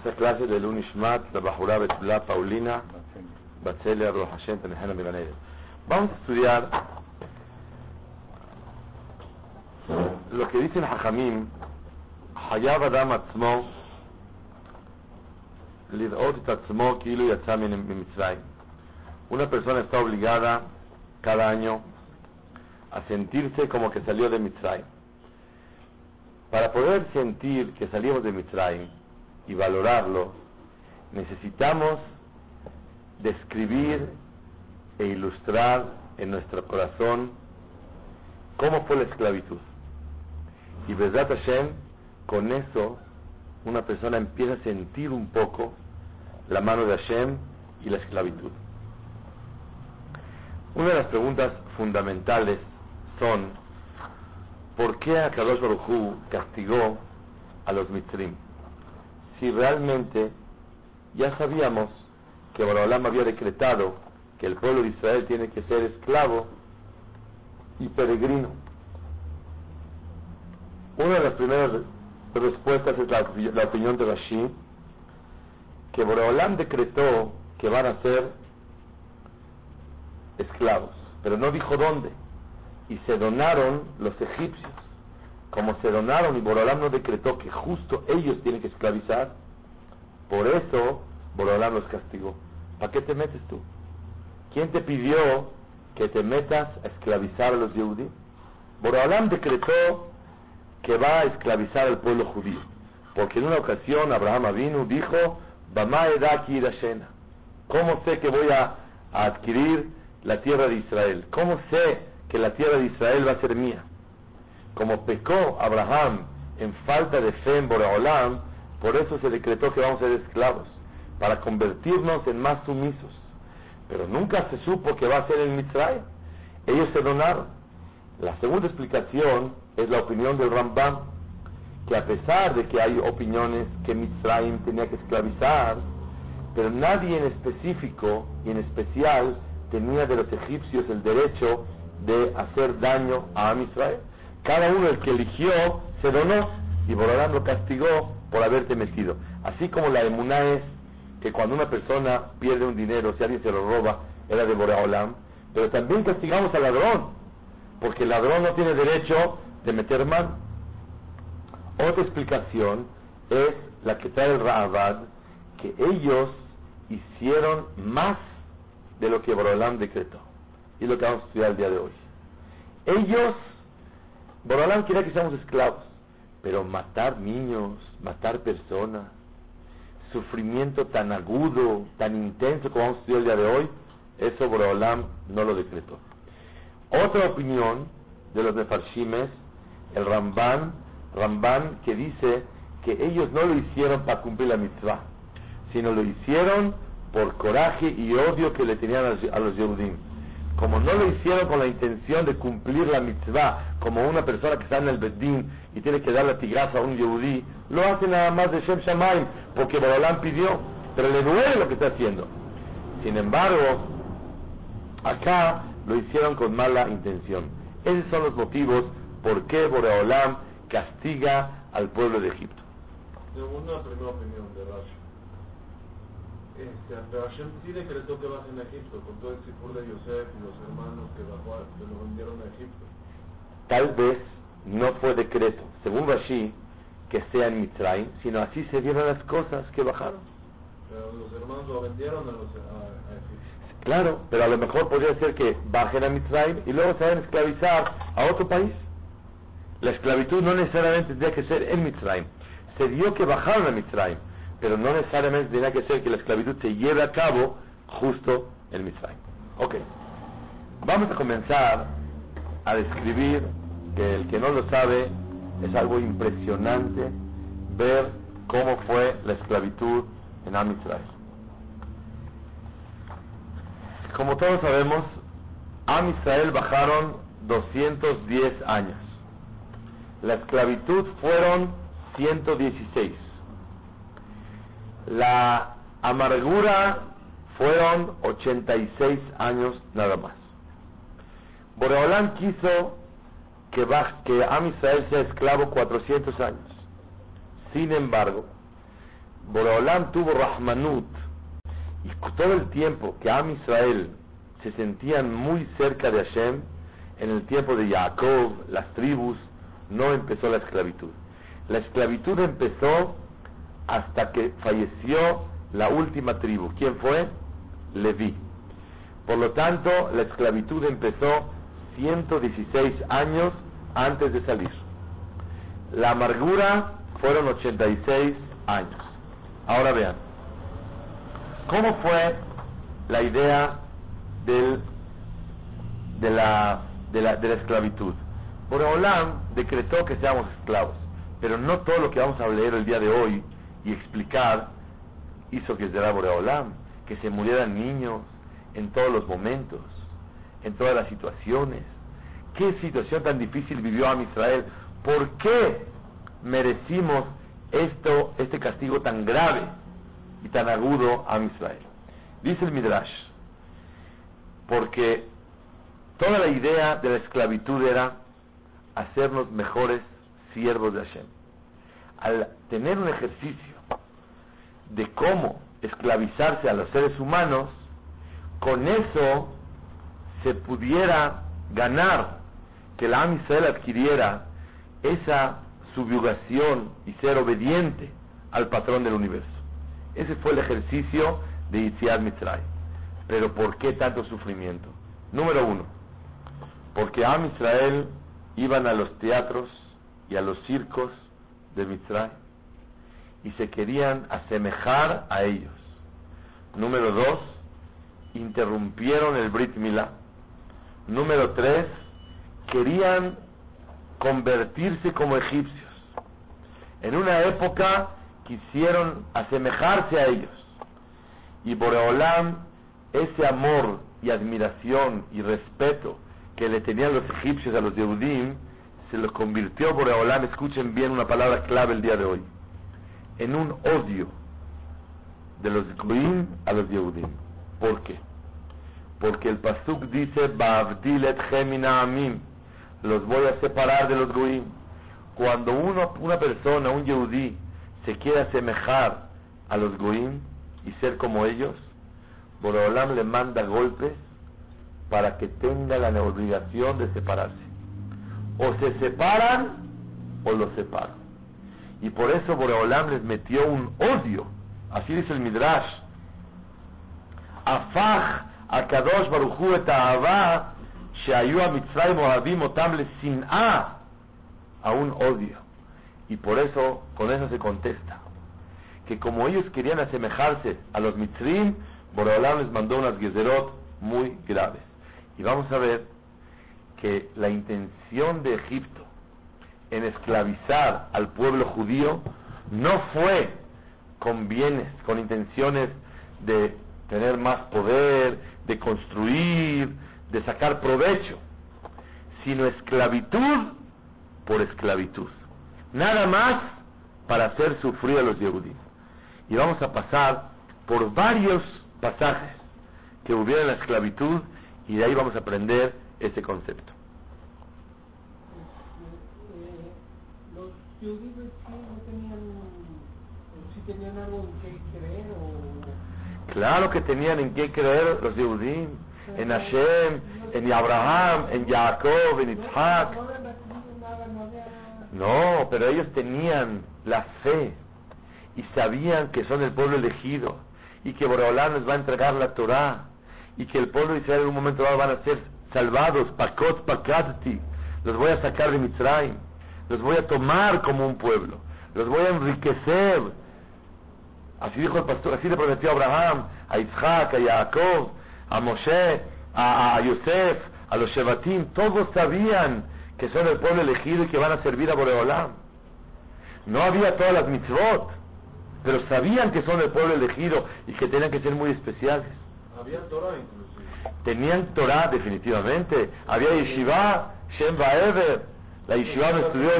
esta clase de Lunishmat, la Bajura Betula Paulina, Batzelia, Roja Hashem, Tenejana Miranere. Vamos a estudiar lo que dicen Hajamim, Hayab Adam Atzmo, Lidot et Atzmo, Kilu Yatzah Mitzrayim. Una persona está obligada cada año a sentirse como que salió de Mitzrayim. Para poder sentir que salimos de Mitzrayim y valorarlo, necesitamos describir e ilustrar en nuestro corazón cómo fue la esclavitud. Y Besat Hashem, con eso, una persona empieza a sentir un poco la mano de Hashem y la esclavitud. Una de las preguntas fundamentales son ¿por qué Akadosh Baruj castigó a los mitrim? Si realmente ya sabíamos que Borolam había decretado que el pueblo de Israel tiene que ser esclavo y peregrino. Una de las primeras respuestas es la, opinión de Rashi, que Borolam decretó que van a ser esclavos, pero no dijo dónde. Y se donaron los egipcios. Como se donaron y Borolam no decretó que justo ellos tienen que esclavizar, por eso Borolam los castigó. ¿Para qué te metes tú? ¿Quién te pidió que te metas a esclavizar a los judíos? Borolam decretó que va a esclavizar al pueblo judío. Porque en una ocasión Abraham Avinu dijo, ¿Cómo sé que voy a adquirir la tierra de Israel? ¿Cómo sé que la tierra de Israel va a ser mía? Como pecó Abraham en falta de fe en Boreolam, por eso se decretó que vamos a ser esclavos, para convertirnos en más sumisos. Pero nunca se supo que va a ser en Mitzray. Ellos se donaron. La segunda explicación es la opinión del Rambam, que a pesar de que hay opiniones que Mitzrayim tenía que esclavizar, pero nadie en específico y en especial tenía de los egipcios el derecho de hacer daño a Israel. Cada uno el que eligió se donó y Borolán lo castigó por haberte metido. Así como la emuná es que cuando una persona pierde un dinero, si alguien se lo roba, era de Boreolam, pero también castigamos al ladrón, porque el ladrón no tiene derecho de meter mano. Otra explicación es la que trae el Ra'avad, que ellos hicieron más de lo que Borolam decretó. Y lo que vamos a estudiar el día de hoy. Ellos, Borolam quería que seamos esclavos, pero matar niños, matar personas, sufrimiento tan agudo, tan intenso como vamos a estudiar el día de hoy, eso Borolam no lo decretó. Otra opinión de los Nefarshimes, el Ramban, Ramban que dice que ellos no lo hicieron para cumplir la mitzvah, sino lo hicieron por coraje y odio que le tenían a los Yehudim. Como no lo hicieron con la intención de cumplir la mitzvah, como una persona que está en el Bedín y tiene que dar la tigaza a un Yehudí, lo hace nada más de Shem Shamayim, porque Borolam pidió, pero le duele lo que está haciendo. Sin embargo, acá lo hicieron con mala intención. Esos son los motivos por qué Boreolam castiga al pueblo de Egipto. Según opinión de Rashi, este, pero Hashem sí decretó que vas en Egipto, con todo el sifur de Yosef y los hermanos que, bajó, que lo vendieron a Egipto. Tal vez no fue decreto, según Rashi, que sea en Mitzrayim, sino así se dieron las cosas que bajaron. Pero los hermanos lo vendieron a, los, a, a Egipto. Claro, pero a lo mejor podría ser que bajen a Mitzrayim y luego se vayan a esclavizar a otro país. La esclavitud no necesariamente tendría que ser en Mitzrayim. Se dio que bajaron a Mitzrayim, pero no necesariamente tenía que ser que la esclavitud se lleve a cabo justo en Mitzrayim. Ok, vamos a comenzar a describir que el que no lo sabe es algo impresionante ver cómo fue la esclavitud en Am Israel. Como todos sabemos, Am Israel bajaron 210 años. La esclavitud fueron 116. La amargura fueron 86 años nada más. Boreolán quiso que, que Am Israel sea esclavo 400 años. Sin embargo, Boreolán tuvo Rahmanut y todo el tiempo que Am Israel se sentían muy cerca de Hashem, en el tiempo de Jacob, las tribus, no empezó la esclavitud. La esclavitud empezó hasta que falleció la última tribu. ¿Quién fue? Leví. Por lo tanto, la esclavitud empezó 116 años antes de salir. La amargura fueron 86 años. Ahora vean, ¿cómo fue la idea del, de, la, de, la, de la esclavitud? Boreolam decretó que seamos esclavos, pero no todo lo que vamos a leer el día de hoy y explicar hizo que Boreolam, que se murieran niños en todos los momentos, en todas las situaciones. ¿Qué situación tan difícil vivió a Israel? ¿Por qué merecimos esto, este castigo tan grave y tan agudo a Israel? Dice el Midrash, porque toda la idea de la esclavitud era hacernos mejores siervos de Hashem. Al tener un ejercicio de cómo esclavizarse a los seres humanos, con eso se pudiera ganar que la Am adquiriera esa subyugación y ser obediente al patrón del universo. Ese fue el ejercicio de Yitziad Mitzray. Pero ¿por qué tanto sufrimiento? Número uno, porque Am Israel iban a los teatros y a los circos de Mitzray y se querían asemejar a ellos. Número dos, interrumpieron el Brit Milá. Número tres, querían convertirse como egipcios. En una época quisieron asemejarse a ellos. Y Boreolam, ese amor y admiración y respeto que le tenían los egipcios a los Yehudim, se lo convirtió Boreolam, escuchen bien una palabra clave el día de hoy, en un odio de los Goim a los Yehudim. ¿Por qué? Porque el Pasuk dice, los voy a separar de los Goim. Cuando uno, una persona, un Yehudí, se quiere asemejar a los Goim y ser como ellos, Boreolam le manda golpes para que tenga la obligación de separarse. O se separan o los separan. Y por eso Boreolam les metió un odio. Así dice el Midrash. Afaj Akadosh Baruchu et a un odio. Y por eso, con eso se contesta, que como ellos querían asemejarse a los Mitzrim, Boreolam les mandó unas gezerot muy graves. Y vamos a ver que la intención de Egipto en esclavizar al pueblo judío no fue con bienes, con intenciones de tener más poder, de construir, de sacar provecho, sino esclavitud por esclavitud. Nada más para hacer sufrir a los judíos. Y vamos a pasar por varios pasajes que hubiera la esclavitud y de ahí vamos a aprender ese concepto. Los judíos no tenían, si tenían algo en qué creer o... Claro que tenían en qué creer los judíos en Hashem, en Abraham, en Jacob, en Isaac. No, pero ellos tenían la fe y sabían que son el pueblo elegido y que Boreolán les va a entregar la Torah y que el pueblo de Israel en un momento dado van a ser salvados, pakot pakati, los voy a sacar de Mitzrayim, los voy a tomar como un pueblo, los voy a enriquecer. Así dijo el pastor, así le prometió a Abraham, a Isaac, a Jacob, a Moshe, a, Yosef, a los Shevatim, todos sabían que son el pueblo elegido y que van a servir a Boreolam. No había todas las mitzvot, pero sabían que son el pueblo elegido y que tenían que ser muy especiales. Había Torah inclusive. Tenían Torah definitivamente. Había Yeshiva, Shem Ever. La Yeshiva me estudió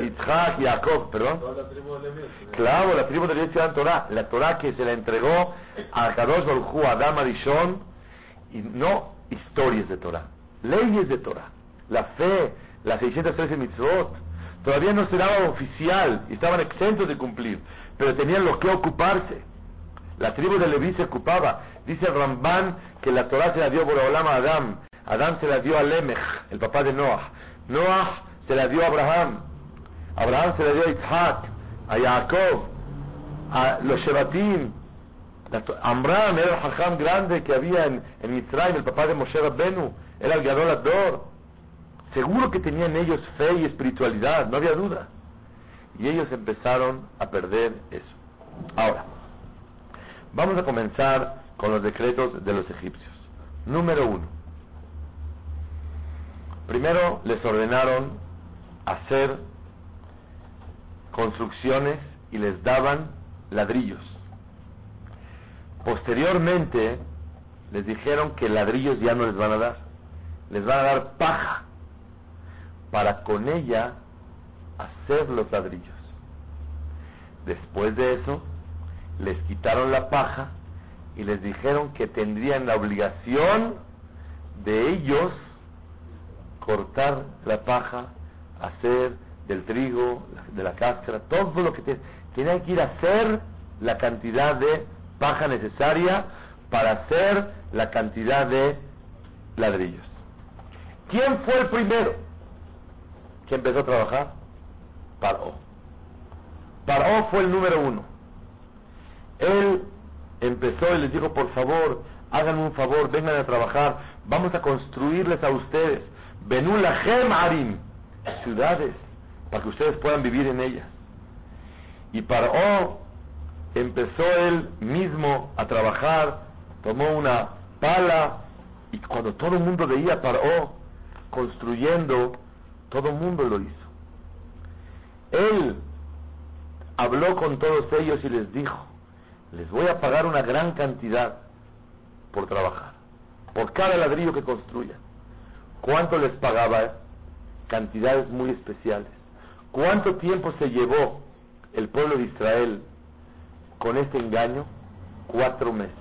Yitzhak, Jacob, perdón. Toda la tribu de Leví. Claro, la tribu de Leví estudiaba Torah. La Torah que se la entregó a Kadosh Baruj a Adam Arishon, y no historias de Torah, leyes de Torah. La fe, las 613 mitzvot. Todavía no se daba oficial estaban exentos de cumplir, pero tenían lo que ocuparse. La tribu de Leví se ocupaba. Dice Ramban que la Torah se la dio por Olam a Adam. Adam se la dio a Lemech, el papá de Noah. Noah se la dio a Abraham. Abraham se la dio a Isaac, a Jacob, a los Shebatim. Amram era el hajam grande que había en, en Israel, el papá de Moshe Rabbenu. Era el Gadol Ador. Seguro que tenían ellos fe y espiritualidad, no había duda. Y ellos empezaron a perder eso. Ahora, vamos a comenzar con los decretos de los egipcios. Número uno. Primero les ordenaron hacer construcciones y les daban ladrillos. Posteriormente les dijeron que ladrillos ya no les van a dar, les van a dar paja para con ella hacer los ladrillos. Después de eso, les quitaron la paja y les dijeron que tendrían la obligación de ellos cortar la paja, hacer del trigo, de la cáscara, todo lo que tenían que ir a hacer la cantidad de paja necesaria para hacer la cantidad de ladrillos. ¿Quién fue el primero que empezó a trabajar? Paró. Paró fue el número uno. Él empezó y les dijo, por favor, háganme un favor, vengan a trabajar, vamos a construirles a ustedes, Benulahem Arim, ciudades, para que ustedes puedan vivir en ellas. Y Paró empezó él mismo a trabajar, tomó una pala, y cuando todo el mundo veía Paró construyendo, todo el mundo lo hizo. Él habló con todos ellos y les dijo, les voy a pagar una gran cantidad por trabajar, por cada ladrillo que construyan. ¿Cuánto les pagaba? Cantidades muy especiales. ¿Cuánto tiempo se llevó el pueblo de Israel con este engaño? Cuatro meses.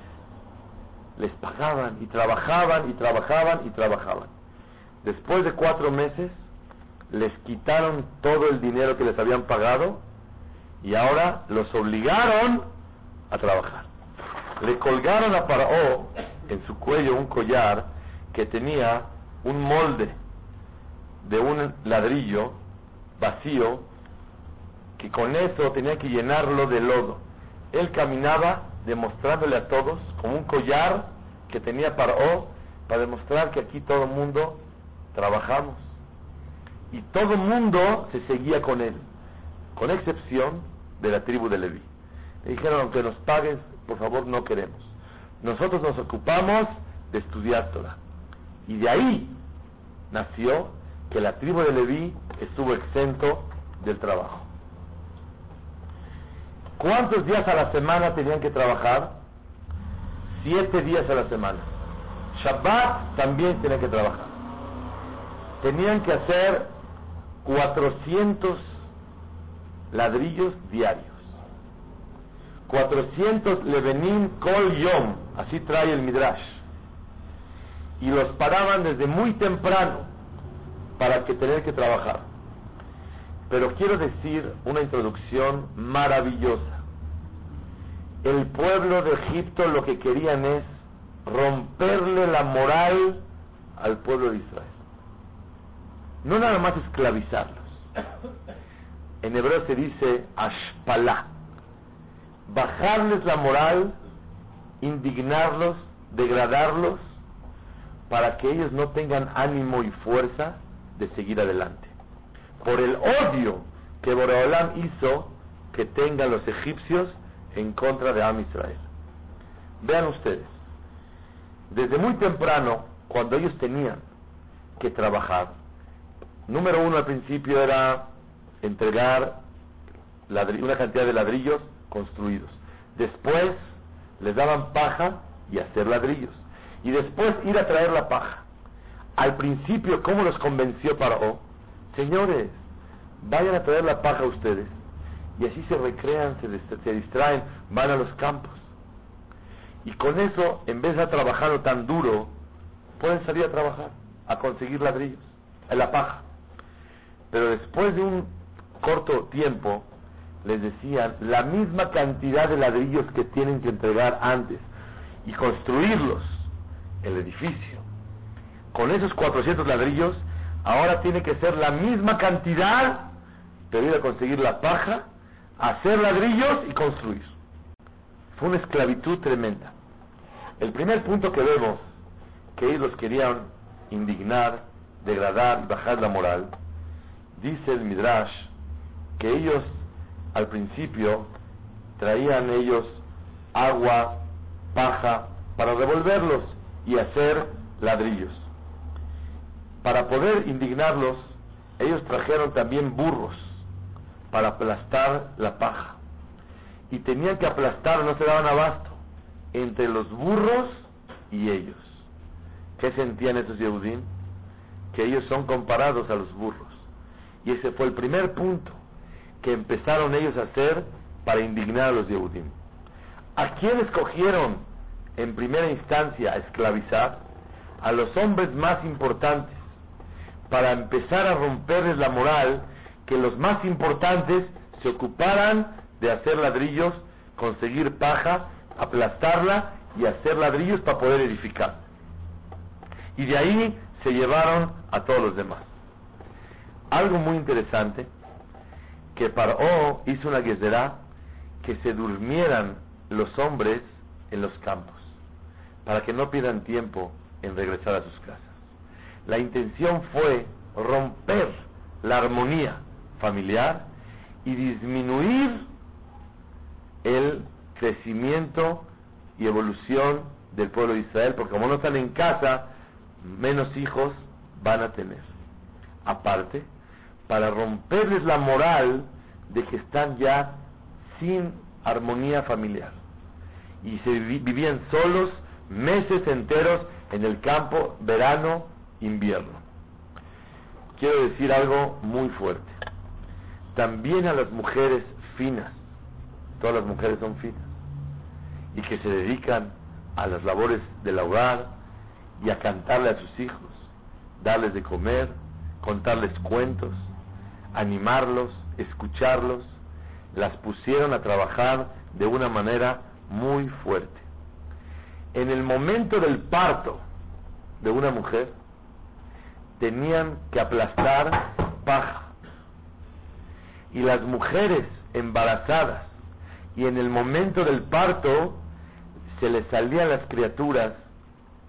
Les pagaban y trabajaban y trabajaban y trabajaban. Después de cuatro meses, les quitaron todo el dinero que les habían pagado y ahora los obligaron a trabajar. Le colgaron a Faraó en su cuello un collar que tenía un molde de un ladrillo vacío que con eso tenía que llenarlo de lodo. Él caminaba demostrándole a todos como un collar que tenía Faraó para demostrar que aquí todo el mundo trabajamos. Y todo el mundo se seguía con él, con excepción de la tribu de Leví. Le dijeron, aunque nos pagues, por favor, no queremos. Nosotros nos ocupamos de estudiar Torah. Y de ahí nació que la tribu de Leví estuvo exento del trabajo. ¿Cuántos días a la semana tenían que trabajar? Siete días a la semana. Shabbat también tenían que trabajar. Tenían que hacer 400 ladrillos diarios. 400 levenim kol yom, así trae el midrash. Y los paraban desde muy temprano para que tener que trabajar. Pero quiero decir una introducción maravillosa. El pueblo de Egipto lo que querían es romperle la moral al pueblo de Israel. No nada más esclavizarlos. En hebreo se dice ashpalá bajarles la moral, indignarlos, degradarlos, para que ellos no tengan ánimo y fuerza de seguir adelante. Por el odio que Boreolam hizo que tengan los egipcios en contra de Am Israel. Vean ustedes, desde muy temprano, cuando ellos tenían que trabajar, número uno al principio era entregar una cantidad de ladrillos construidos. Después les daban paja y hacer ladrillos. Y después ir a traer la paja. Al principio, ¿cómo los convenció Paró? Señores, vayan a traer la paja ustedes. Y así se recrean, se, se distraen, van a los campos. Y con eso, en vez de trabajar tan duro, pueden salir a trabajar, a conseguir ladrillos, en la paja. Pero después de un corto tiempo, les decían la misma cantidad de ladrillos que tienen que entregar antes y construirlos, el edificio. Con esos 400 ladrillos, ahora tiene que ser la misma cantidad, pero ir a conseguir la paja, hacer ladrillos y construir. Fue una esclavitud tremenda. El primer punto que vemos, que ellos querían indignar, degradar y bajar la moral, dice el Midrash, que ellos al principio traían ellos agua, paja, para revolverlos y hacer ladrillos. Para poder indignarlos, ellos trajeron también burros para aplastar la paja. Y tenían que aplastar, no se daban abasto, entre los burros y ellos. ¿Qué sentían esos Yehudim? Que ellos son comparados a los burros. Y ese fue el primer punto que empezaron ellos a hacer para indignar a los Yehudim. ¿A quién escogieron en primera instancia a esclavizar? A los hombres más importantes, para empezar a romperles la moral que los más importantes se ocuparan de hacer ladrillos, conseguir paja, aplastarla y hacer ladrillos para poder edificar. Y de ahí se llevaron a todos los demás. Algo muy interesante que Paró hizo una guerra que se durmieran los hombres en los campos, para que no pierdan tiempo en regresar a sus casas. La intención fue romper la armonía familiar y disminuir el crecimiento y evolución del pueblo de Israel, porque como no están en casa, menos hijos van a tener. Aparte, para romperles la moral de que están ya sin armonía familiar. Y se vivían solos meses enteros en el campo, verano, invierno. Quiero decir algo muy fuerte. También a las mujeres finas, todas las mujeres son finas, y que se dedican a las labores del hogar y a cantarle a sus hijos, darles de comer, contarles cuentos, animarlos, escucharlos, las pusieron a trabajar de una manera muy fuerte. En el momento del parto de una mujer, tenían que aplastar paja. Y las mujeres embarazadas y en el momento del parto se les salían las criaturas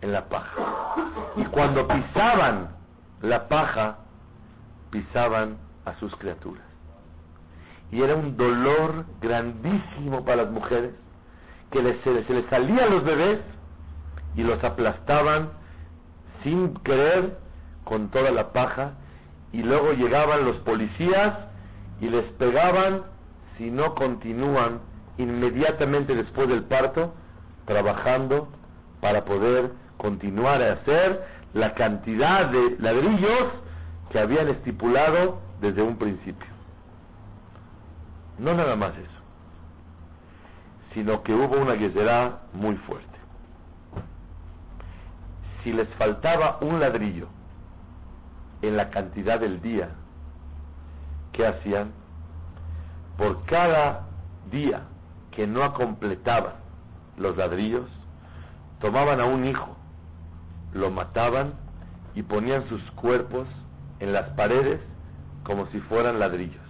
en la paja. Y cuando pisaban la paja, pisaban a sus criaturas. Y era un dolor grandísimo para las mujeres, que se, les salían los bebés y los aplastaban sin querer con toda la paja y luego llegaban los policías y les pegaban si no continúan inmediatamente después del parto trabajando para poder continuar a hacer la cantidad de ladrillos que habían estipulado desde un principio. No nada más eso, sino que hubo una guerra muy fuerte. Si les faltaba un ladrillo en la cantidad del día, ¿qué hacían? Por cada día que no completaban los ladrillos, tomaban a un hijo, lo mataban y ponían sus cuerpos en las paredes como si fueran ladrillos.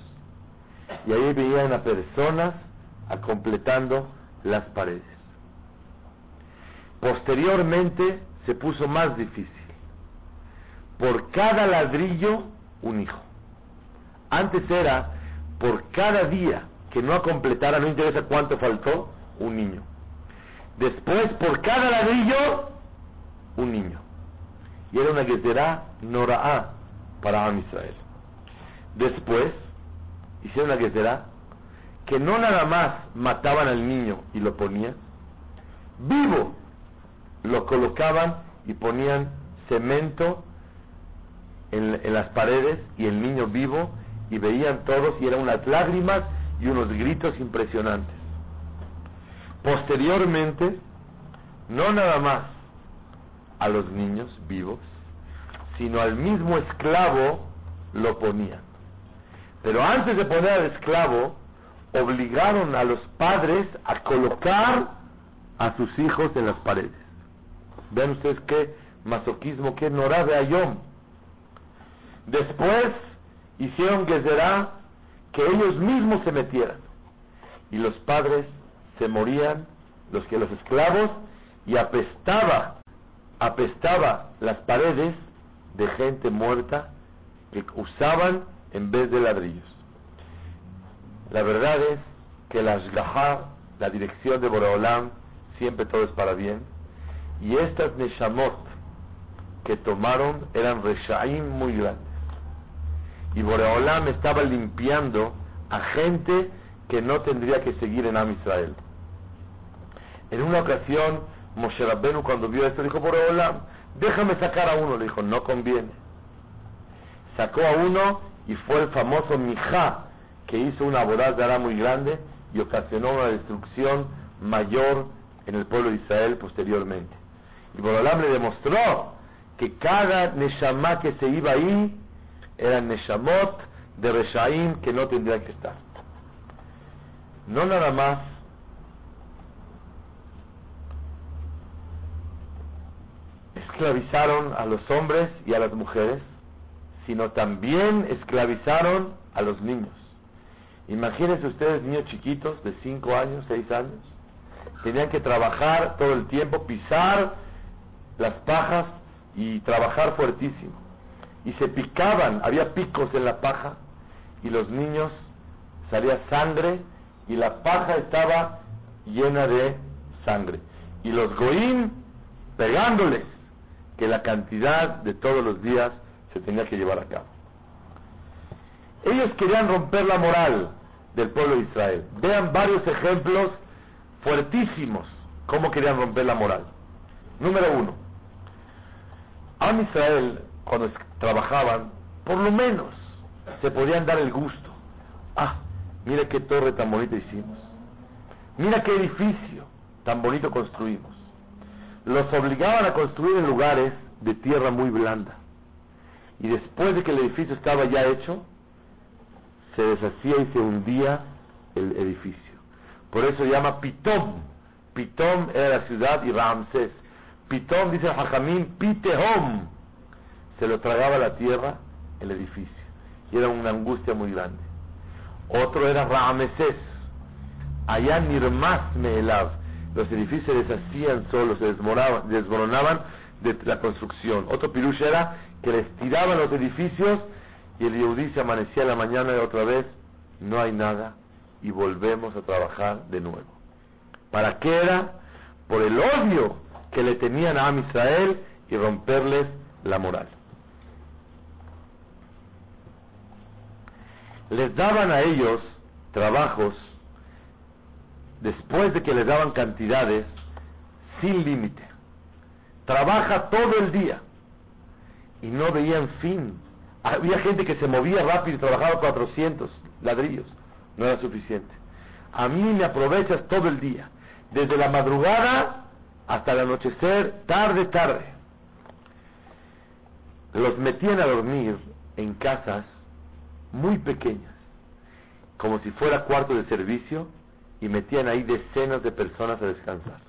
Y ahí veían a personas a completando las paredes. Posteriormente se puso más difícil. Por cada ladrillo, un hijo. Antes era por cada día que no completara, no interesa cuánto faltó, un niño. Después, por cada ladrillo, un niño. Y era una Gezerá Nora'a para Am Israel. Después, hicieron una Gezerá que no nada más mataban al niño y lo ponían, vivo lo colocaban y ponían cemento en, las paredes y el niño vivo y veían todos y eran unas lágrimas y unos gritos impresionantes. Posteriormente, no nada más a los niños vivos, sino al mismo esclavo lo ponían. Pero antes de poner al esclavo, obligaron a los padres a colocar a sus hijos en las paredes. Vean ustedes qué masoquismo, qué norá Ayom. Después hicieron que será que ellos mismos se metieran. Y los padres se morían, los que los esclavos, y apestaba, apestaba las paredes de gente muerta que usaban en vez de ladrillos. La verdad es que la la dirección de Boreolam, siempre todo es para bien, y estas Neshamot que tomaron eran Reshaim muy grandes. Y Boreolam estaba limpiando a gente que no tendría que seguir en Am Israel. En una ocasión, Moshe Rabbenu cuando vio esto dijo, Boreolam, déjame sacar a uno. Le dijo, no conviene. Sacó a uno y fue el famoso Mijá, que hizo una bodazara muy grande y ocasionó una destrucción mayor en el pueblo de Israel posteriormente. Y Borolam le demostró que cada Neshama que se iba ahí era Neshamot de Reshaim que no tendría que estar. No nada más esclavizaron a los hombres y a las mujeres, sino también esclavizaron a los niños. Imagínense ustedes niños chiquitos de 5 años, 6 años, tenían que trabajar todo el tiempo, pisar las pajas y trabajar fuertísimo. Y se picaban, había picos en la paja y los niños salía sangre y la paja estaba llena de sangre. Y los goín pegándoles que la cantidad de todos los días se tenía que llevar a cabo. Ellos querían romper la moral del pueblo de Israel. Vean varios ejemplos fuertísimos cómo querían romper la moral. Número uno, Am Israel, cuando trabajaban, por lo menos se podían dar el gusto. Ah, mira qué torre tan bonita hicimos. Mira qué edificio tan bonito construimos. Los obligaban a construir en lugares de tierra muy blanda. Y después de que el edificio estaba ya hecho, se deshacía y se hundía el edificio. Por eso se llama Pitom. Pitom era la ciudad y Ramsés. Pitom, dice Jajamín, Pitehom. Se lo tragaba la tierra, el edificio. Y era una angustia muy grande. Otro era Ramsés. Allá Nirmas Meelav. Los edificios se deshacían solos, se desmoronaban de la construcción. Otro pirush era que les tiraban los edificios y el Yehudí se amanecía la mañana y otra vez no hay nada y volvemos a trabajar de nuevo. ¿Para qué era? Por el odio que le tenían a Am Israel y romperles la moral. Les daban a ellos trabajos después de que les daban cantidades sin límite. Trabaja todo el día y no veían fin. Había gente que se movía rápido y trabajaba 400 ladrillos no era suficiente. A mí me aprovechas todo el día, desde la madrugada hasta el anochecer, tarde, tarde. Los metían a dormir en casas muy pequeñas, como si fuera cuarto de servicio, y metían ahí decenas de personas a descansar.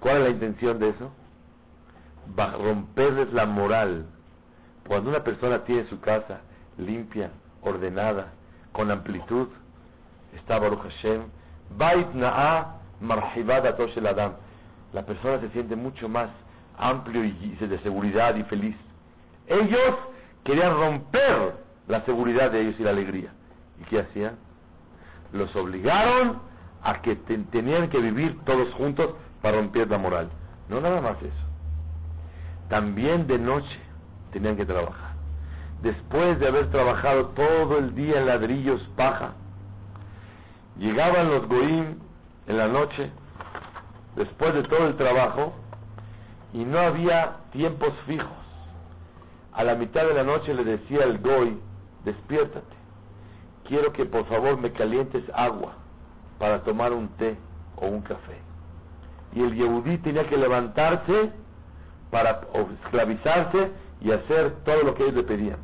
¿Cuál es la intención de eso? Va a romperles la moral. Cuando una persona tiene su casa limpia, ordenada, con amplitud, está Baruch Hashem, Bait Na'a Shel Adam. La persona se siente mucho más amplio y de seguridad y feliz. Ellos querían romper la seguridad de ellos y la alegría. ¿Y qué hacían? Los obligaron a que tenían que vivir todos juntos para romper la moral. No nada más eso. También de noche tenían que trabajar. Después de haber trabajado todo el día en ladrillos, paja, Llegaban los goim en la noche, después de todo el trabajo, y no había tiempos fijos. A la mitad de la noche le decía el goy, despiértate, quiero que por favor me calientes agua para tomar un té o un café. Y el yehudí tenía que levantarse para esclavizarse y hacer todo lo que ellos le pedían.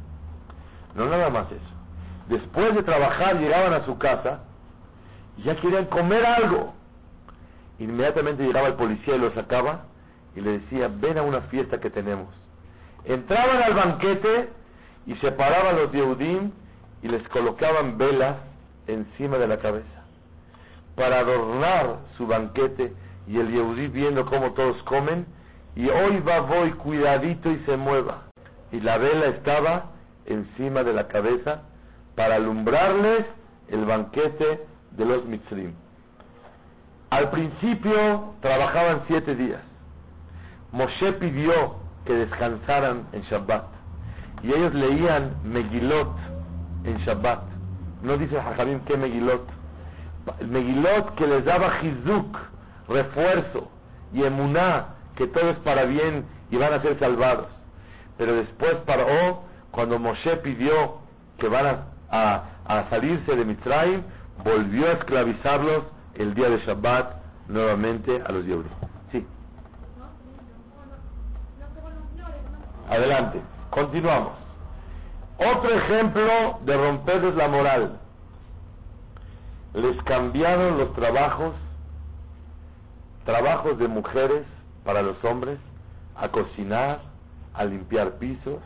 No nada más eso. Después de trabajar llegaban a su casa y ya querían comer algo. Inmediatamente llegaba el policía y lo sacaba y le decía, ven a una fiesta que tenemos. Entraban al banquete y separaban los Yehudim y les colocaban velas encima de la cabeza para adornar su banquete y el Yehudí viendo cómo todos comen y hoy va voy cuidadito y se mueva y la vela estaba encima de la cabeza para alumbrarles el banquete de los Mitzrim. Al principio trabajaban siete días. Moshe pidió que descansaran en Shabbat y ellos leían Megilot en Shabbat. No dice Jajamim que Megilot. Megilot que les daba Hizuk, refuerzo y emuná, que todo es para bien y van a ser salvados. Pero después paró cuando Moshe pidió que van a, a, salirse de Mitzrayim, volvió a esclavizarlos el día de Shabbat nuevamente a los Yehudim. Sí. Adelante, continuamos. Otro ejemplo de romperles la moral. Les cambiaron los trabajos, trabajos de mujeres para los hombres, a cocinar, a limpiar pisos,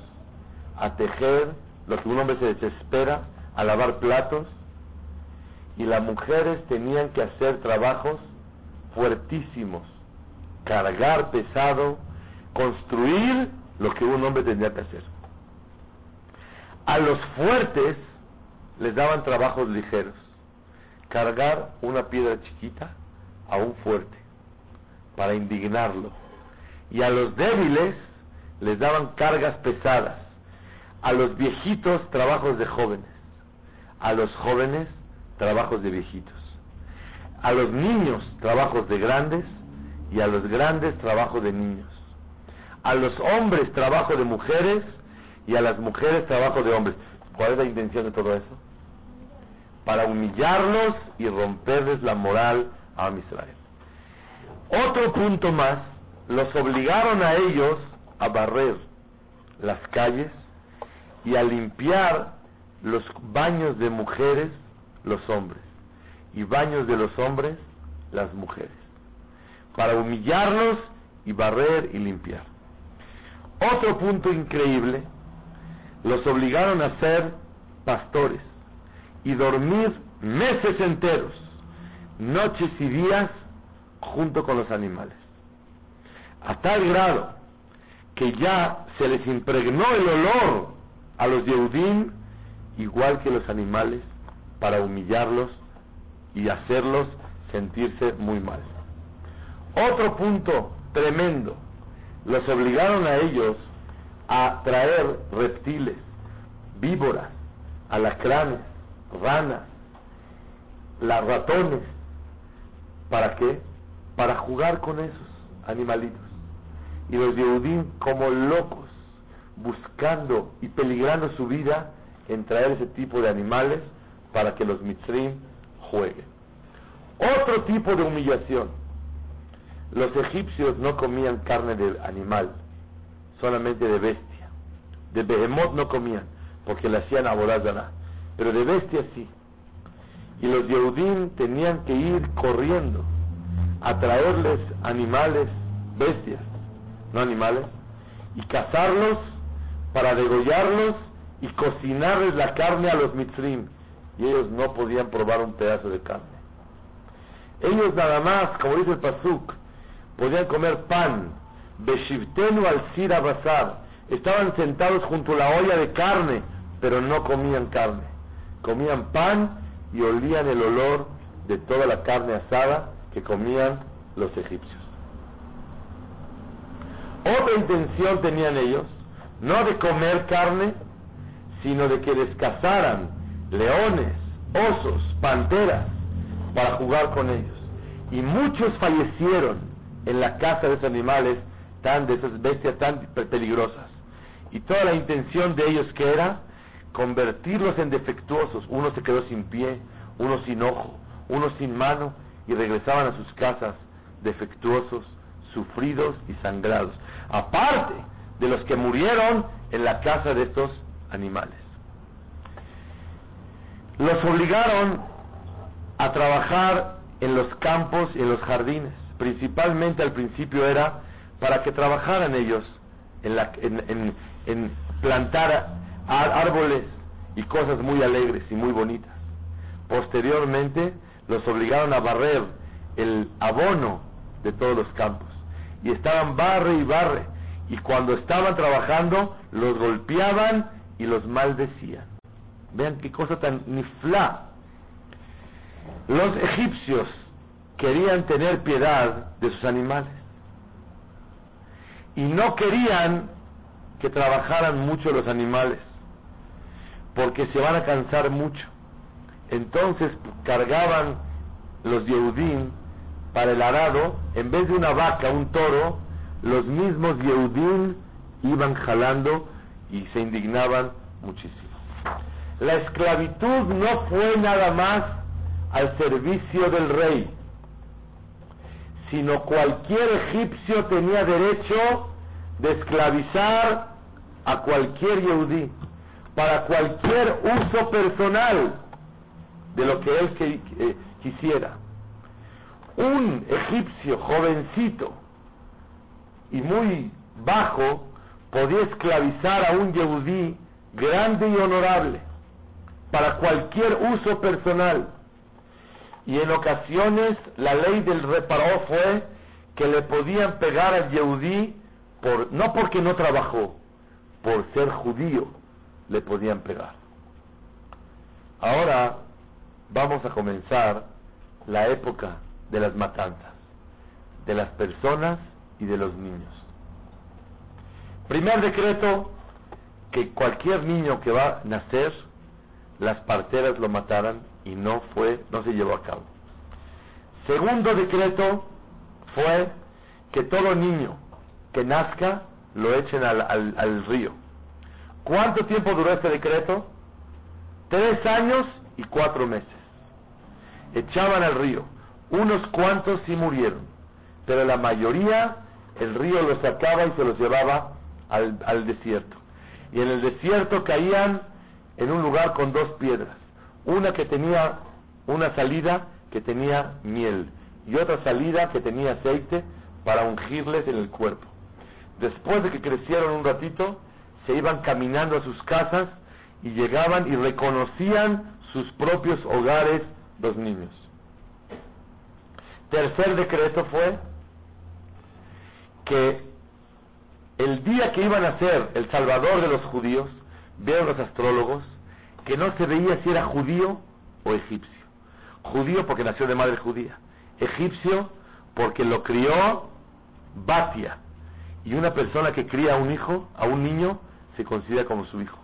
a tejer, lo que un hombre se desespera, a lavar platos, y las mujeres tenían que hacer trabajos fuertísimos, cargar pesado, construir lo que un hombre tendría que hacer. A los fuertes les daban trabajos ligeros, cargar una piedra chiquita a un fuerte, para indignarlo. Y a los débiles les daban cargas pesadas, a los viejitos trabajos de jóvenes, a los jóvenes trabajos de viejitos, a los niños trabajos de grandes. Y a los grandes trabajos de niños, a los hombres trabajo de mujeres y a las mujeres trabajo de hombres. ¿Cuál es la intención de todo eso? Para humillarlos y romperles la moral a Israel. Otro punto más, los obligaron a ellos a barrer las calles y a limpiar los baños de mujeres los hombres y baños de los hombres las mujeres para humillarlos y barrer y limpiar. Otro punto increíble, los obligaron a ser pastores y dormir meses enteros, noches y días junto con los animales. A tal grado que ya se les impregnó el olor a los Yehudim igual que los animales para humillarlos y hacerlos sentirse muy mal. Otro punto tremendo, los obligaron a ellos a traer reptiles, víboras, alacranes, ranas, las ratones. ¿Para qué? Para jugar con esos animalitos. Y los Yehudim como locos, buscando y peligrando su vida en traer ese tipo de animales para que los mitzrim jueguen. Otro tipo de humillación. Los egipcios no comían carne de animal, solamente de bestia. De behemoth no comían, porque le hacían aborazana, pero de bestia sí. Y los Yehudim tenían que ir corriendo a traerles animales, bestias, no animales, y cazarlos para degollarlos y cocinarles la carne a los mitzrim. Y ellos no podían probar un pedazo de carne. Ellos nada más, como dice el Pasuk, podían comer pan, beshivtenu al sira. Estaban sentados junto a la olla de carne, pero no comían carne. Comían pan y olían el olor de toda la carne asada que comían los egipcios. Otra intención tenían ellos, no de comer carne, sino de que les cazaran leones, osos, panteras, para jugar con ellos. Y muchos fallecieron en la caza de esos animales, tan, de esas bestias tan peligrosas. Y toda la intención de ellos que era convertirlos en defectuosos. Uno se quedó sin pie, uno sin ojo, uno sin mano, y regresaban a sus casas defectuosos, sufridos y sangrados. Aparte de los que murieron en la casa de estos animales. Los obligaron a trabajar en los campos y en los jardines. Principalmente al principio era para que trabajaran ellos en, la, en, en plantar árboles y cosas muy alegres y muy bonitas. Posteriormente los obligaron a barrer el abono de todos los campos. Y estaban barre y barre. Y cuando estaban trabajando, los golpeaban y los maldecían. Vean qué cosa tan nifla. Los egipcios querían tener piedad de sus animales. Y no querían que trabajaran mucho los animales, porque se van a cansar mucho. Entonces cargaban los Yehudim para el arado, en vez de una vaca, un toro, los mismos Yehudim iban jalando y se indignaban muchísimo. La esclavitud no fue nada más al servicio del rey, sino cualquier egipcio tenía derecho de esclavizar a cualquier yehudí para cualquier uso personal de lo que él eh, quisiera. Un egipcio jovencito y muy bajo podía esclavizar a un yehudí grande y honorable para cualquier uso personal. Y en ocasiones la ley del reparó fue que le podían pegar al Yehudí por, no porque no trabajó, por ser judío le podían pegar. Ahora vamos a comenzar la época de las matanzas, de las personas y de los niños. Primer decreto, que cualquier niño que va a nacer, las parteras lo mataran y no fue, no se llevó a cabo. Segundo decreto fue que todo niño que nazca lo echen al, al, río. ¿Cuánto tiempo duró este decreto? Tres años y cuatro meses. Echaban al río. Unos cuantos sí murieron, pero la mayoría el río los sacaba y se los llevaba al, al desierto. Y en el desierto caían en un lugar con dos piedras una que tenía una salida que tenía miel y otra salida que tenía aceite para ungirles en el cuerpo. Después de que crecieron un ratito, se iban caminando a sus casas y llegaban y reconocían sus propios hogares los niños. Tercer decreto fue que el día que iban a ser el Salvador de los judíos, vieron los astrólogos, que no se veía si era judío o egipcio. Judío porque nació de madre judía. Egipcio porque lo crió Batia. Y una persona que cría a un hijo, a un niño, se considera como su hijo.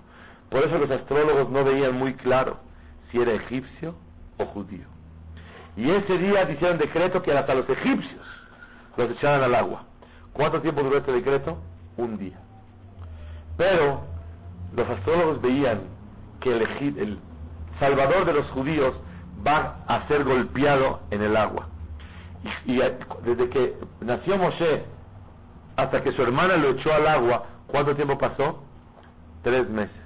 Por eso los astrólogos no veían muy claro si era egipcio o judío. Y ese día hicieron decreto que hasta los egipcios los echaran al agua. ¿Cuánto tiempo duró este decreto? Un día. Pero los astrólogos veían que el, el salvador de los judíos va a ser golpeado en el agua. Y, desde que nació Moshe hasta que su hermana lo echó al agua, ¿cuánto tiempo pasó? Tres meses.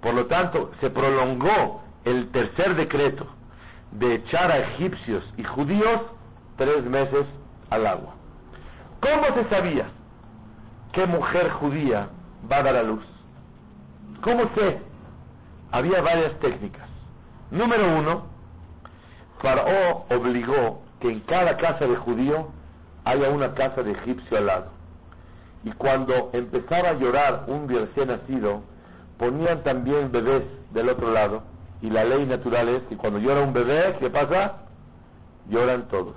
Por lo tanto, se prolongó el tercer decreto de echar a egipcios y judíos tres meses al agua. ¿Cómo se sabía qué mujer judía va a dar a luz? ¿Cómo sé había varias técnicas. Número uno, Faraón obligó que en cada casa de judío haya una casa de egipcio al lado. Y cuando empezaba a llorar un recién nacido, ponían también bebés del otro lado. Y la ley natural es que cuando llora un bebé, ¿qué pasa? Lloran todos.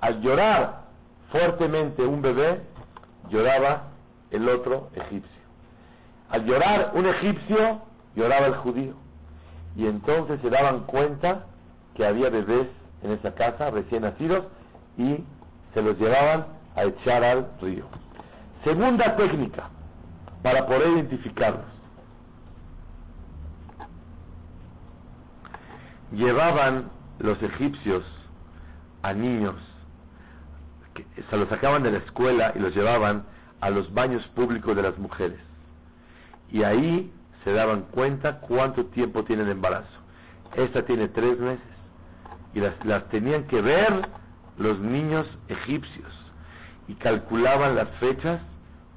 Al llorar fuertemente un bebé, lloraba el otro egipcio. Al llorar un egipcio, lloraba el judío. Y entonces se daban cuenta que había bebés en esa casa, recién nacidos, y se los llevaban a echar al río. Segunda técnica para poder identificarlos. Llevaban los egipcios a niños, que se los sacaban de la escuela y los llevaban a los baños públicos de las mujeres. Y ahí se daban cuenta cuánto tiempo tienen de embarazo. Esta tiene tres meses. Y las, las tenían que ver los niños egipcios. Y calculaban las fechas,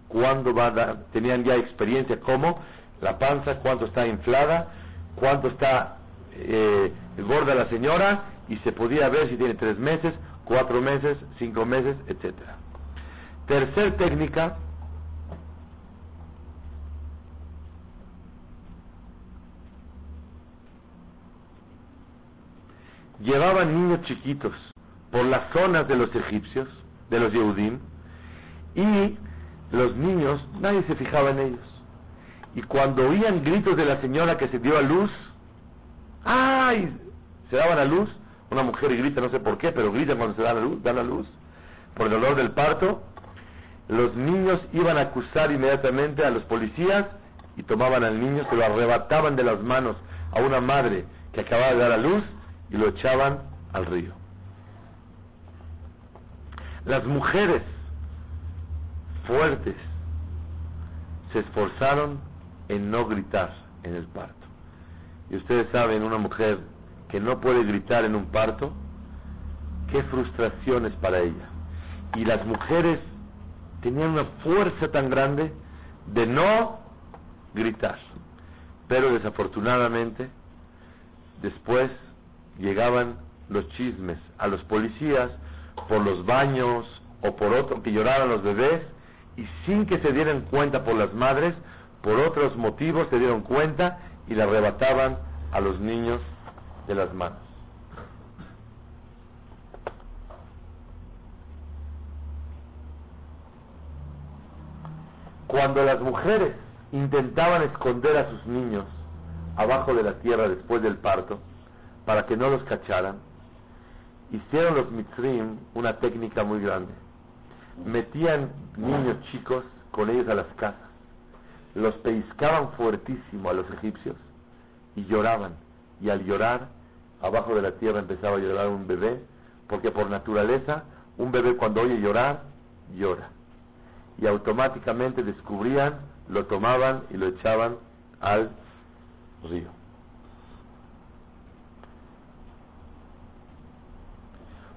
cuándo va a dar, tenían ya experiencia cómo, la panza, cuánto está inflada, cuánto está eh, gorda la señora, y se podía ver si tiene tres meses, cuatro meses, cinco meses, etcétera. Tercer técnica, llevaban niños chiquitos por las zonas de los egipcios, de los Yehudim, y los niños, nadie se fijaba en ellos. Y cuando oían gritos de la señora que se dio a luz, ¡ay! Se daban a luz, una mujer grita, no sé por qué, pero grita cuando se da la luz, da la luz, por el dolor del parto, los niños iban a acusar inmediatamente a los policías y tomaban al niño, se lo arrebataban de las manos a una madre que acababa de dar a luz y lo echaban al río. Las mujeres fuertes se esforzaron en no gritar en el parto. Y ustedes saben, una mujer que no puede gritar en un parto, qué frustración es para ella. Y las mujeres tenían una fuerza tan grande de no gritar. Pero desafortunadamente, después llegaban los chismes a los policías por los baños o por otro que lloraban los bebés y sin que se dieran cuenta por las madres, por otros motivos se dieron cuenta y le arrebataban a los niños de las manos. Cuando las mujeres intentaban esconder a sus niños abajo de la tierra después del parto, para que no los cacharan, hicieron los mitzrim una técnica muy grande. Metían niños chicos con ellos a las casas, los pellizcaban fuertísimo a los egipcios y lloraban. Y al llorar, abajo de la tierra empezaba a llorar un bebé, porque por naturaleza un bebé cuando oye llorar, llora y automáticamente descubrían, lo tomaban y lo echaban al río.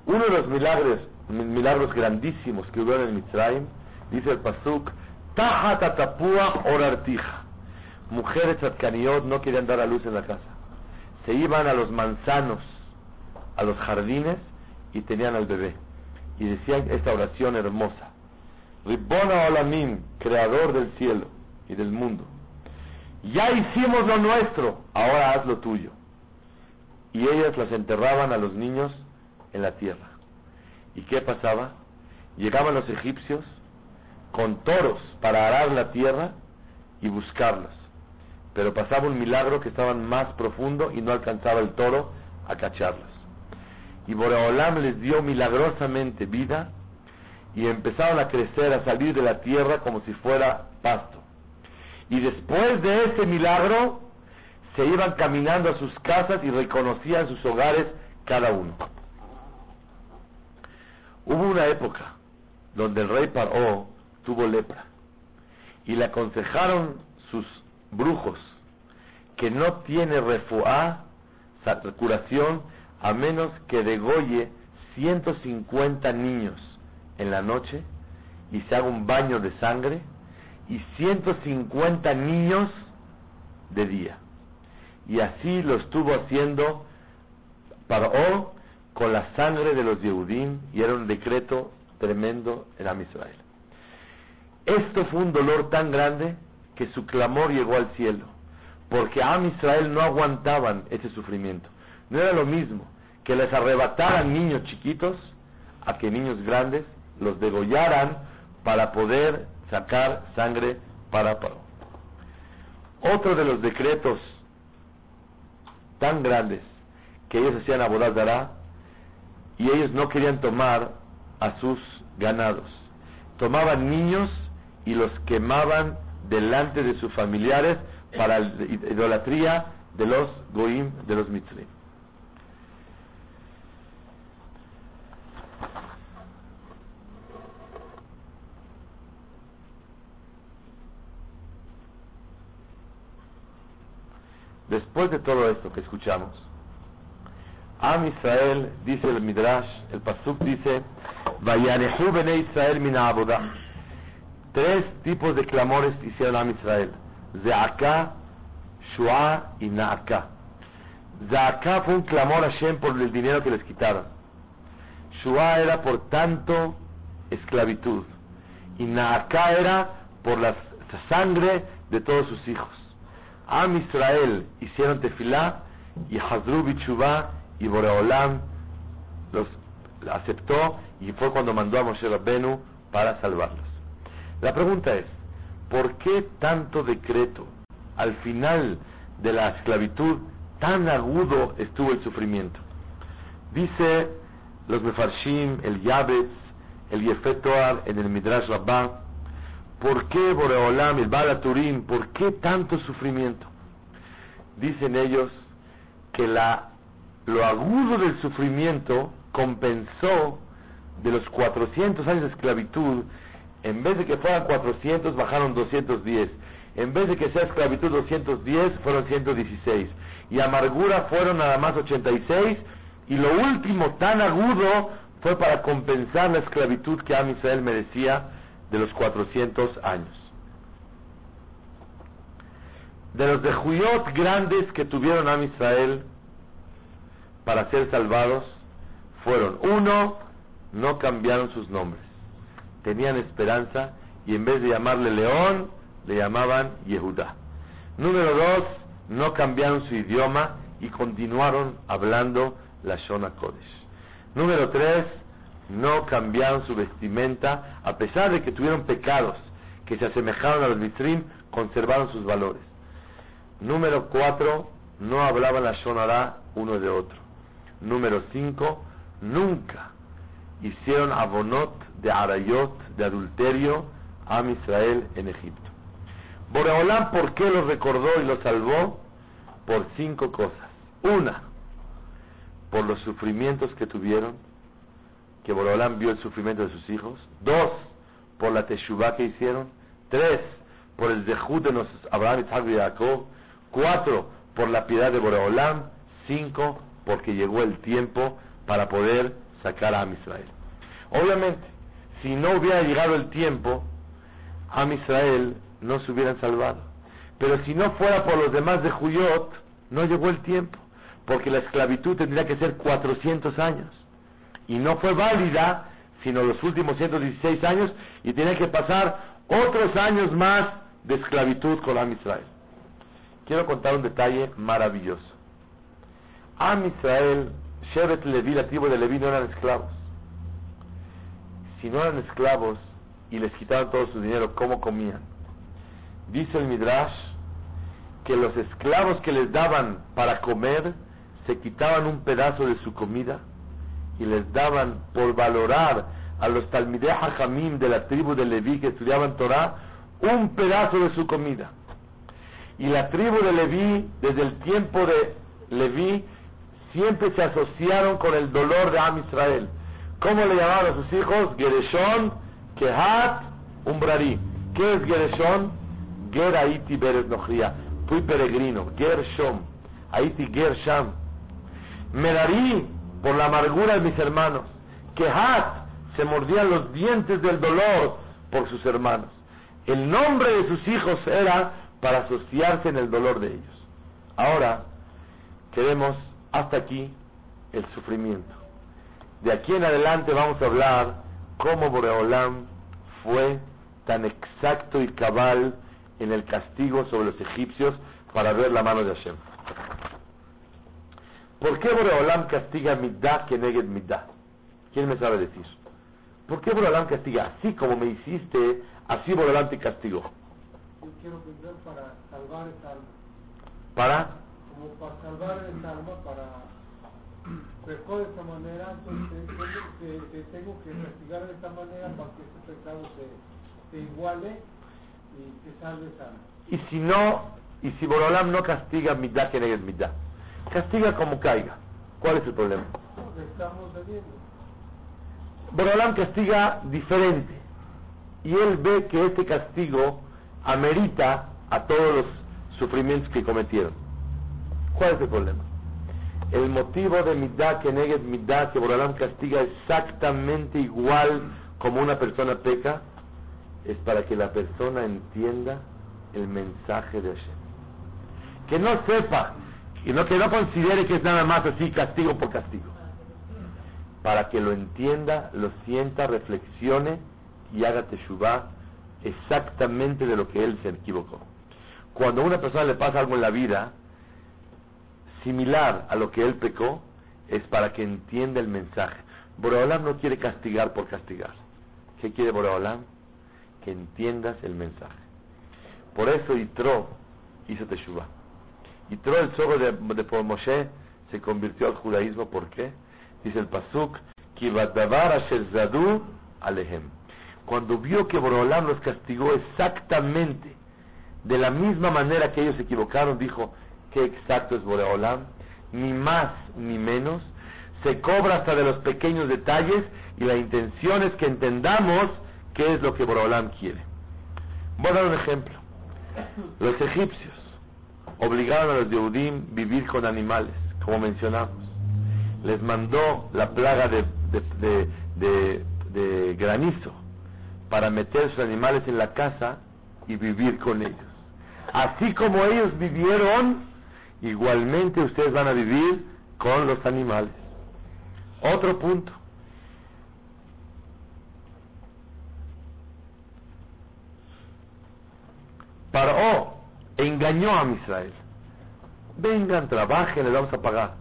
Uno de los milagros, milagros grandísimos que hubo en Mitzrayim, dice el Pasuk, Tahatatapua orartija. Mujeres tzadkaniot no querían dar a luz en la casa. Se iban a los manzanos, a los jardines y tenían al bebé. Y decían esta oración hermosa. Ribona Olamim, creador del cielo y del mundo. Ya hicimos lo nuestro, ahora haz lo tuyo. Y ellas las enterraban a los niños en la tierra. ¿Y qué pasaba? Llegaban los egipcios con toros para arar la tierra y buscarlos. Pero pasaba un milagro que estaban más profundo y no alcanzaba el toro a cacharlos. Y Boreolam les dio milagrosamente vida y empezaron a crecer, a salir de la tierra como si fuera pasto. Y después de ese milagro, se iban caminando a sus casas y reconocían sus hogares cada uno. Hubo una época donde el rey Paró tuvo lepra y le aconsejaron sus brujos que no tiene refuá, curación, a menos que degolle 150 niños en la noche y se haga un baño de sangre y 150 niños de día. Y así lo estuvo haciendo Paró con la sangre de los Yehudim y era un decreto tremendo en Am Israel. Esto fue un dolor tan grande que su clamor llegó al cielo, porque Am Israel no aguantaban ese sufrimiento. No era lo mismo que les arrebataran niños chiquitos a que niños grandes los degollaran para poder sacar sangre para Paro. Otro de los decretos tan grandes que ellos hacían Dará y ellos no querían tomar a sus ganados. Tomaban niños y los quemaban delante de sus familiares para la idolatría de los goim, de los mitzrim. Después de todo esto que escuchamos, Am Israel, dice el Midrash, el Pasuk dice, Vayanehu bene Israel mina Tres tipos de clamores hicieron Am Israel. Zeaka, Shua y Naaka. Zeaka fue un clamor a Shem por el dinero que les quitaron. Shua era por tanto esclavitud. Y Naaka era por la sangre de todos sus hijos. Am Israel hicieron tefilá y Hazru y Boreolam los aceptó y fue cuando mandó a Moshe Rabbenu para salvarlos. La pregunta es, ¿por qué tanto decreto? Al final de la esclavitud, tan agudo estuvo el sufrimiento. Dice los Mefarshim, el Yabetz, el Yefetoar en el Midrash Rabbah, ¿Por qué Boreolam, el Balaturim, por qué tanto sufrimiento? Dicen ellos que la, lo agudo del sufrimiento compensó de los 400 años de esclavitud, en vez de que fueran 400, bajaron 210. En vez de que sea esclavitud 210, fueron 116. Y amargura fueron nada más 86. Y lo último, tan agudo, fue para compensar la esclavitud que Am Israel merecía de los 400 años. De los de Juyot grandes que tuvieron a Israel para ser salvados fueron, uno, no cambiaron sus nombres. Tenían esperanza y en vez de llamarle León, le llamaban Yehudá. Número dos, no cambiaron su idioma y continuaron hablando la Shona Kodesh. Número tres, no cambiaron su vestimenta, a pesar de que tuvieron pecados que se asemejaron a los mitrim, conservaron sus valores. Número cuatro, no hablaban la Shonara uno de otro. Número cinco, nunca hicieron abonot de arayot, de adulterio, a Israel en Egipto. Boreolán, ¿por qué los recordó y los salvó? Por cinco cosas. Una, por los sufrimientos que tuvieron que Borolam vio el sufrimiento de sus hijos. Dos, por la teshuvah que hicieron. Tres, por el dejud de nuestros Abraham, Isaac y Jacob. Cuatro, por la piedad de Borolam. Cinco, porque llegó el tiempo para poder sacar a Am Israel. Obviamente, si no hubiera llegado el tiempo, Am Israel no se hubieran salvado. Pero si no fuera por los demás de Juyot, no llegó el tiempo, porque la esclavitud tendría que ser 400 años y no fue válida sino los últimos 116 años y tiene que pasar otros años más de esclavitud con Am Israel. Quiero contar un detalle maravilloso. Am Israel, Shevet Levi, la tribu de Levi no eran esclavos. Si no eran esclavos y les quitaban todo su dinero, ¿cómo comían? Dice el Midrash que los esclavos que les daban para comer se quitaban un pedazo de su comida y les daban por valorar a los Talmideh Hajamim de la tribu de Leví que estudiaban Torah un pedazo de su comida. Y la tribu de Leví, desde el tiempo de Leví, siempre se asociaron con el dolor de Am Israel. ¿Cómo le llamaban a sus hijos? Gereshon, Kehat, Umbrari. ¿Qué es Gereshon? Ger Aiti Beres Fui peregrino. Gershom. Aiti Gersham. Merari por la amargura de mis hermanos. Que Hat se mordían los dientes del dolor por sus hermanos. El nombre de sus hijos era para asociarse en el dolor de ellos. Ahora queremos hasta aquí el sufrimiento. De aquí en adelante vamos a hablar cómo Boreolam fue tan exacto y cabal en el castigo sobre los egipcios para ver la mano de Hashem. ¿Por qué Boreolam castiga Middah que negue Middah? ¿Quién me sabe decir? ¿Por qué Boreolam castiga? Así como me hiciste, así Boreolam te castigó. Yo quiero para salvar esta alma. ¿Para? Como para salvar esta alma, para pecó de esta manera, entonces te, te, tengo que castigar de esta manera para que ese pecado se, se iguale y te salves a... Y si no, y si Borolam no castiga mitad que negue mitad, castiga como caiga. ¿Cuál es el problema? Que estamos. Borolam castiga diferente. Y él ve que este castigo amerita a todos los sufrimientos que cometieron. ¿Cuál es el problema? El motivo de Midah que negue Midah que Borolam castiga exactamente igual como una persona peca es para que la persona entienda el mensaje de Hashem. Que no sepa, y no, que no considere que es nada más así castigo por castigo. Para que lo entienda, lo sienta, reflexione y haga teshuvah exactamente de lo que él se equivocó. Cuando a una persona le pasa algo en la vida similar a lo que él pecó, es para que entienda el mensaje. Boreolam no quiere castigar por castigar. ¿Qué quiere Boreolam? Que entiendas el mensaje. Por eso Yitro hizo Teshuvah. Yitro, el zorro de, de Moshe, se convirtió al judaísmo. ¿Por qué? Dice el Pasuk, alehem. Cuando vio que Borolam los castigó exactamente de la misma manera que ellos se equivocaron, dijo, qué exacto es Boreolam, ni más ni menos, se cobra hasta de los pequeños detalles y la intención es que entendamos qué es lo que Boreolam quiere. Voy a dar un ejemplo. Los egipcios obligaron a los Yehudim vivir con animales, como mencionamos. Les mandó la plaga de, de, de, granizo para meter sus animales en la casa y vivir con ellos. Así como ellos vivieron, igualmente ustedes van a vivir con los animales. Otro punto. Paró, engañó a Israel. Vengan, trabajen, les vamos a pagar.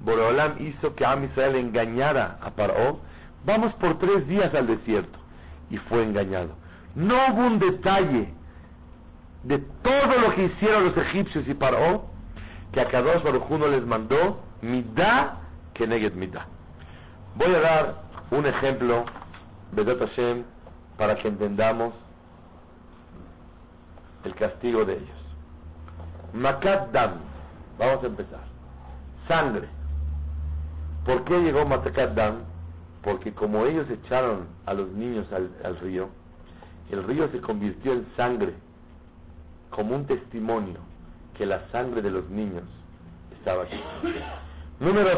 Borolam hizo que a Israel engañara a Paró. Vamos por tres días al desierto. Y fue engañado. No hubo un detalle de todo lo que hicieron los egipcios y Paró que a Kadosh Baruj no les mandó midá que neget midá. Voy a dar un ejemplo, Bedot Hashem, para que entendamos el castigo de ellos. Makat Dam, vamos a empezar. Sangre. ¿Por qué llegó Makat Dam? Porque como ellos echaron a los niños al, río, el río se convirtió en sangre, como un testimonio que la sangre de los niños estaba aquí. Número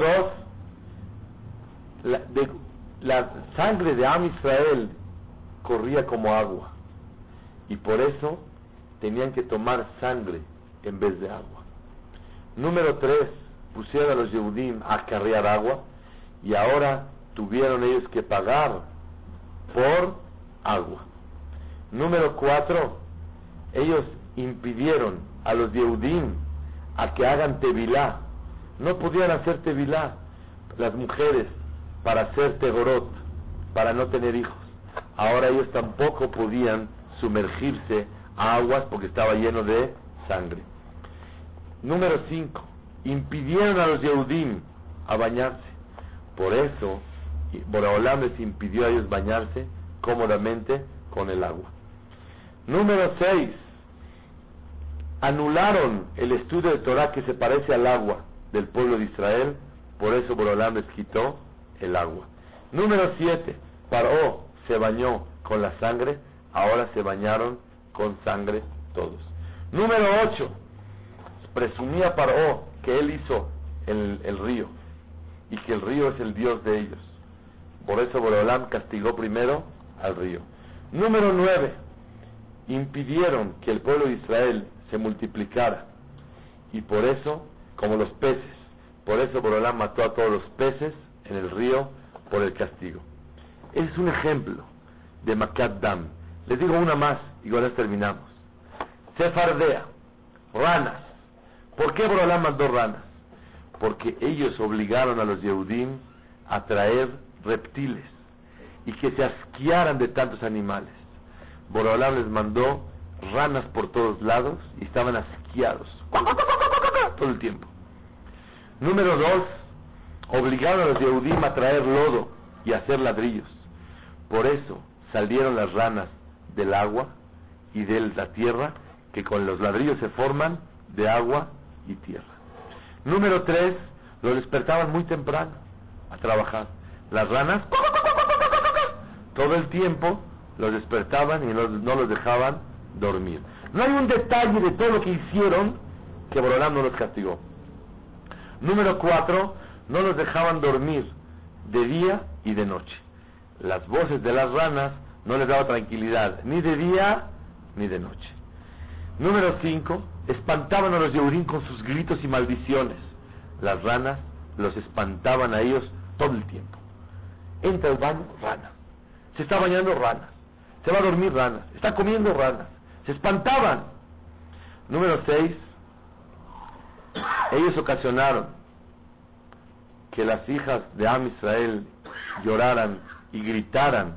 dos, la, sangre de Am Israel corría como agua y por eso tenían que tomar sangre en vez de agua. Número tres, pusieron a los Yehudim a carrear agua y ahora tuvieron ellos que pagar por agua. Número cuatro, ellos impidieron a los Yehudim a que hagan tevilá. No podían hacer tevilá las mujeres para hacer tegorot, para no tener hijos. Ahora ellos tampoco podían sumergirse aguas porque estaba lleno de sangre. Número 5. Impidieron a los Yehudim a bañarse. Por eso, Boraholam les impidió a ellos bañarse cómodamente con el agua. Número 6. Anularon el estudio de Torah que se parece al agua del pueblo de Israel. Por eso Boraholam les quitó el agua. Número 7. Paró, se bañó con la sangre. Ahora se bañaron con sangre todos. Número 8. Presumía Paró que él hizo el, el, río y que el río es el Dios de ellos. Por eso Borolam castigó primero al río. Número 9. Impidieron que el pueblo de Israel se multiplicara. Y por eso, como los peces, por eso Borolam mató a todos los peces en el río por el castigo. es un ejemplo de Makat Dam. Les digo una más y ahora terminamos. Sefardea, ranas. ¿Por qué Borolam mandó ranas? Porque ellos obligaron a los Yehudim a traer reptiles y que se asquearan de tantos animales. Borolam les mandó ranas por todos lados y estaban asqueados todo el tiempo. Número dos, obligaron a los Yehudim a traer lodo y hacer ladrillos. Por eso salieron las ranas del agua y de la tierra, que con los ladrillos se forman de agua y tierra. Número tres, los despertaban muy temprano a trabajar. Las ranas, todo el tiempo, los despertaban y no, los dejaban dormir. No hay un detalle de todo lo que hicieron que Borolán no los castigó. Número cuatro, no los dejaban dormir de día y de noche. Las voces de las ranas no les daba tranquilidad, ni de día ni de noche. Número 5. Espantaban a los Yehudim con sus gritos y maldiciones. Las ranas los espantaban a ellos todo el tiempo. Entra al baño, rana. Se está bañando, ranas. Se va a dormir, ranas. Está comiendo, ranas. Espantaban. Número 6. Ellos ocasionaron que las hijas de Am Israel lloraran y gritaran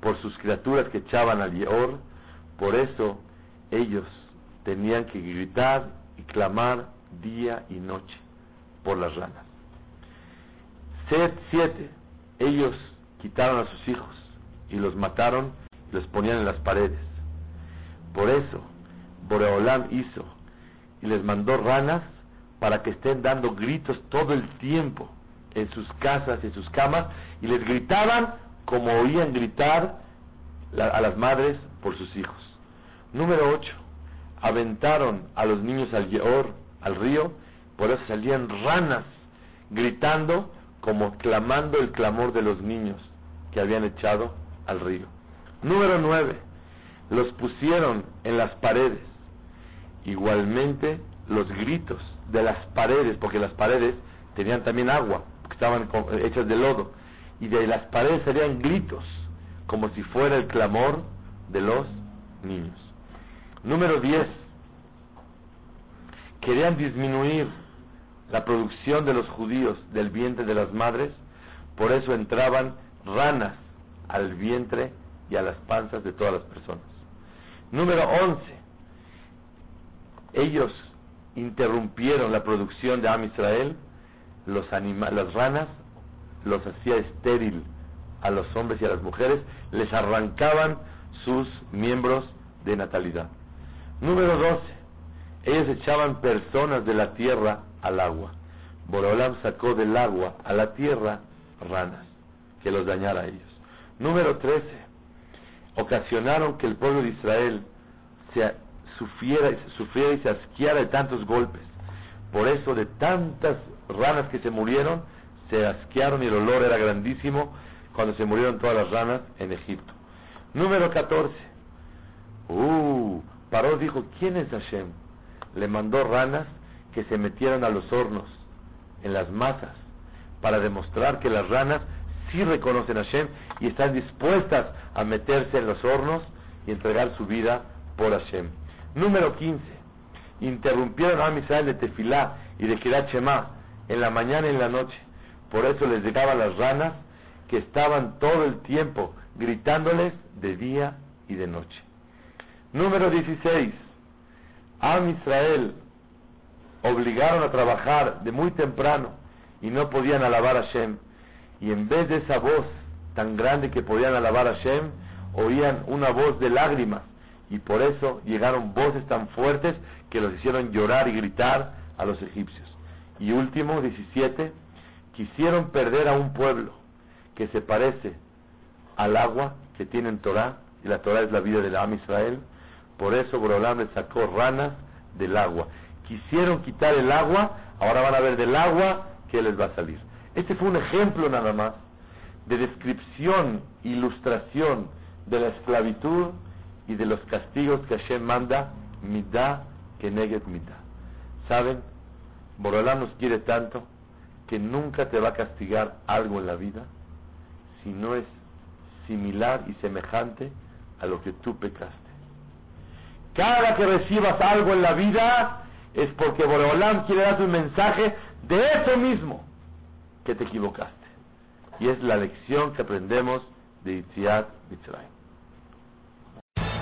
por sus criaturas que echaban al Yeor, por eso ellos tenían que gritar y clamar día y noche por las ranas. Set siete, ellos quitaron a sus hijos y los mataron y los ponían en las paredes. Por eso Boreolam hizo y les mandó ranas para que estén dando gritos todo el tiempo en sus casas, en sus camas, y les gritaban como oían gritar a las madres por sus hijos. Número 8. Aventaron a los niños al al río, por eso salían ranas gritando como clamando el clamor de los niños que habían echado al río. Número 9. Los pusieron en las paredes. Igualmente los gritos de las paredes, porque las paredes tenían también agua, porque estaban hechas de lodo, y de las paredes salían gritos, como si fuera el clamor de los niños. Número 10. Querían disminuir la producción de los judíos del vientre de las madres, por eso entraban ranas al vientre y a las panzas de todas las personas. Número 11. Ellos interrumpieron la producción de Am Israel, los las ranas los hacía estéril a los hombres y a las mujeres, les arrancaban sus miembros de natalidad. Número 12. Ellos echaban personas de la tierra al agua. Borolam sacó del agua a la tierra ranas que los dañara a ellos. Número 13. Ocasionaron que el pueblo de Israel se sufriera, sufriera y se asqueara de tantos golpes. Por eso de tantas ranas que se murieron, se asquearon y el olor era grandísimo cuando se murieron todas las ranas en Egipto. Número 14. Uh, Paró dijo, ¿quién es Hashem? Le mandó ranas que se metieran a los hornos, en las masas, para demostrar que las ranas sí reconocen a Hashem y están dispuestas a meterse en los hornos y entregar su vida por Hashem. Número 15. Interrumpieron a Israel de Tefilá y de Kirat en la mañana y en la noche. Por eso les llegaban las ranas que estaban todo el tiempo gritándoles de día y de noche. Número 16. Am Israel obligaron a trabajar de muy temprano y no podían alabar a Shem. Y en vez de esa voz tan grande que podían alabar a Shem, oían una voz de lágrimas. Y por eso llegaron voces tan fuertes que los hicieron llorar y gritar a los egipcios. Y último, 17, quisieron perder a un pueblo que se parece al agua que tiene en Torah, y la Torah es la vida del Am Israel, por eso Borolam le sacó ranas del agua. Quisieron quitar el agua, ahora van a ver del agua que les va a salir. Este fue un ejemplo nada más de descripción, ilustración de la esclavitud y de los castigos que Hashem manda, midá que neget midá. ¿Saben? Borolam nos quiere tanto que nunca te va a castigar algo en la vida si no es similar y semejante a lo que tú pecaste. Cada que recibas algo en la vida es porque Boreolam quiere darte un mensaje de eso mismo que te equivocaste. Y es la lección que aprendemos de Itziat Mitzrayim.